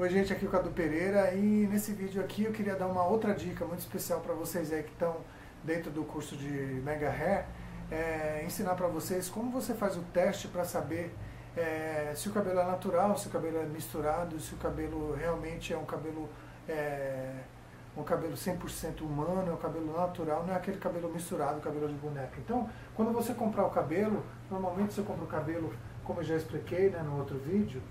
Oi gente, aqui é o Cadu Pereira e nesse vídeo aqui eu queria dar uma outra dica muito especial para vocês aí que estão dentro do curso de Mega Hair, é, ensinar para vocês como você faz o teste para saber é, se o cabelo é natural, se o cabelo é misturado, se o cabelo realmente é um cabelo é, um cabelo 100% humano, é um cabelo natural, não é aquele cabelo misturado, cabelo de boneca. Então, quando você comprar o cabelo, normalmente você compra o cabelo, como eu já expliquei né, no outro vídeo,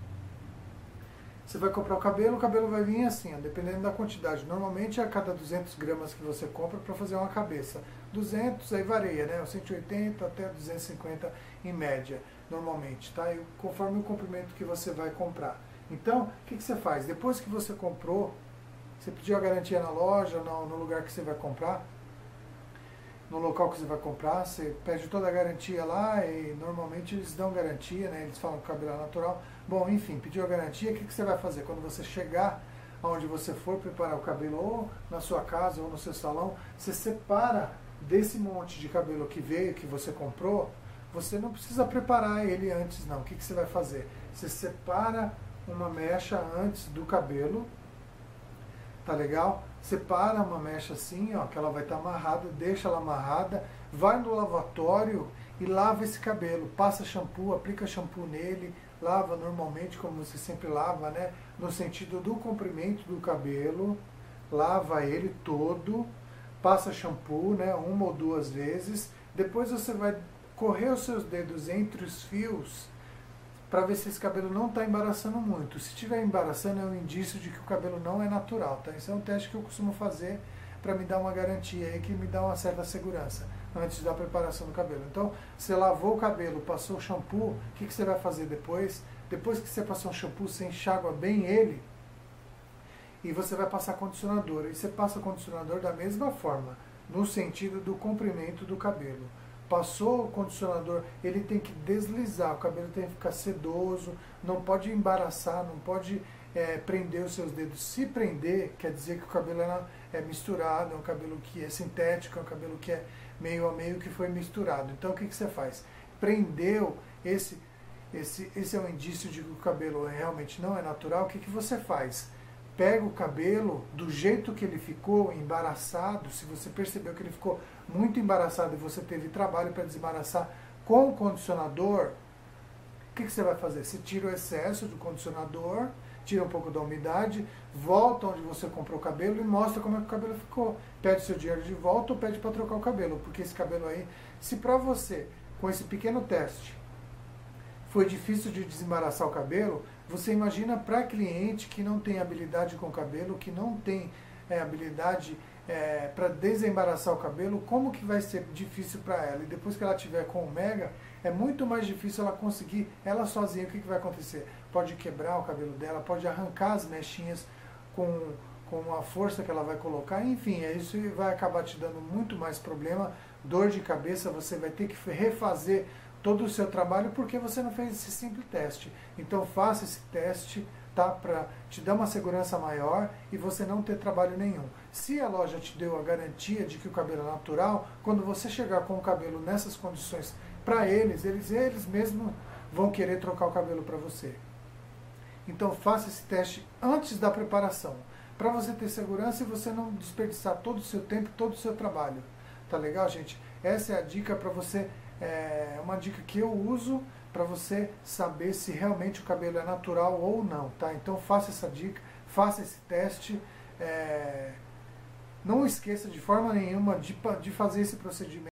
você vai comprar o cabelo, o cabelo vai vir assim, ó, dependendo da quantidade. Normalmente é a cada 200 gramas que você compra para fazer uma cabeça. 200 aí varia, né? 180 até 250 em média, normalmente, tá? E conforme o comprimento que você vai comprar. Então, o que, que você faz? Depois que você comprou, você pediu a garantia na loja, no, no lugar que você vai comprar, no local que você vai comprar, você pede toda a garantia lá e normalmente eles dão garantia, né? eles falam que o cabelo é natural. Bom, enfim, pediu a garantia, o que, que você vai fazer? Quando você chegar aonde você for preparar o cabelo, ou na sua casa ou no seu salão, você separa desse monte de cabelo que veio, que você comprou, você não precisa preparar ele antes não. O que, que você vai fazer? Você separa uma mecha antes do cabelo, tá legal? Separa uma mecha assim, ó, que ela vai estar tá amarrada, deixa ela amarrada, vai no lavatório e lava esse cabelo. Passa shampoo, aplica shampoo nele, lava normalmente como você sempre lava, né? No sentido do comprimento do cabelo, lava ele todo, passa shampoo, né? Uma ou duas vezes. Depois você vai correr os seus dedos entre os fios para ver se esse cabelo não está embaraçando muito. Se estiver embaraçando, é um indício de que o cabelo não é natural. Tá? Esse é um teste que eu costumo fazer para me dar uma garantia aí, que me dá uma certa segurança antes da preparação do cabelo. Então, você lavou o cabelo, passou o shampoo, o que, que você vai fazer depois? Depois que você passou o shampoo, você enxágua bem ele e você vai passar condicionador. E você passa condicionador da mesma forma, no sentido do comprimento do cabelo. Passou o condicionador, ele tem que deslizar, o cabelo tem que ficar sedoso, não pode embaraçar, não pode é, prender os seus dedos. Se prender, quer dizer que o cabelo é, é misturado, é um cabelo que é sintético, é um cabelo que é meio a meio que foi misturado. Então o que, que você faz? Prendeu esse, esse, esse é um indício de que o cabelo realmente não é natural. O que, que você faz? Pega o cabelo do jeito que ele ficou, embaraçado, se você percebeu que ele ficou muito embaraçado e você teve trabalho para desembaraçar com o condicionador, o que, que, você vai fazer? Você tira o excesso do condicionador, tira um pouco da umidade, volta onde você comprou o cabelo e mostra como é que o cabelo ficou. Pede seu dinheiro de volta ou pede para trocar o cabelo, porque esse cabelo aí, se para você, com esse pequeno teste, foi difícil de desembaraçar o cabelo, você imagina para cliente que não tem habilidade com o cabelo, que não tem é, habilidade é, para desembaraçar o cabelo, como que vai ser difícil para ela? E depois que ela tiver com o Mega, é muito mais difícil ela conseguir, ela sozinha, o que, que vai acontecer? Pode quebrar o cabelo dela, pode arrancar as mechinhas com, com a força que ela vai colocar, enfim, é isso vai acabar te dando muito mais problema, dor de cabeça, você vai ter que refazer todo o seu trabalho porque você não fez esse simples teste. Então faça esse teste tá, para te dar uma segurança maior e você não ter trabalho nenhum. Se a loja te deu a garantia de que o cabelo é natural, quando você chegar com o cabelo nessas condições para eles, eles, eles mesmos vão querer trocar o cabelo para você. Então faça esse teste antes da preparação, para você ter segurança e você não desperdiçar todo o seu tempo, todo o seu trabalho. Tá legal, gente? Essa é a dica para você é uma dica que eu uso para você saber se realmente o cabelo é natural ou não, tá? Então faça essa dica, faça esse teste. É... Não esqueça de forma nenhuma de, de fazer esse procedimento.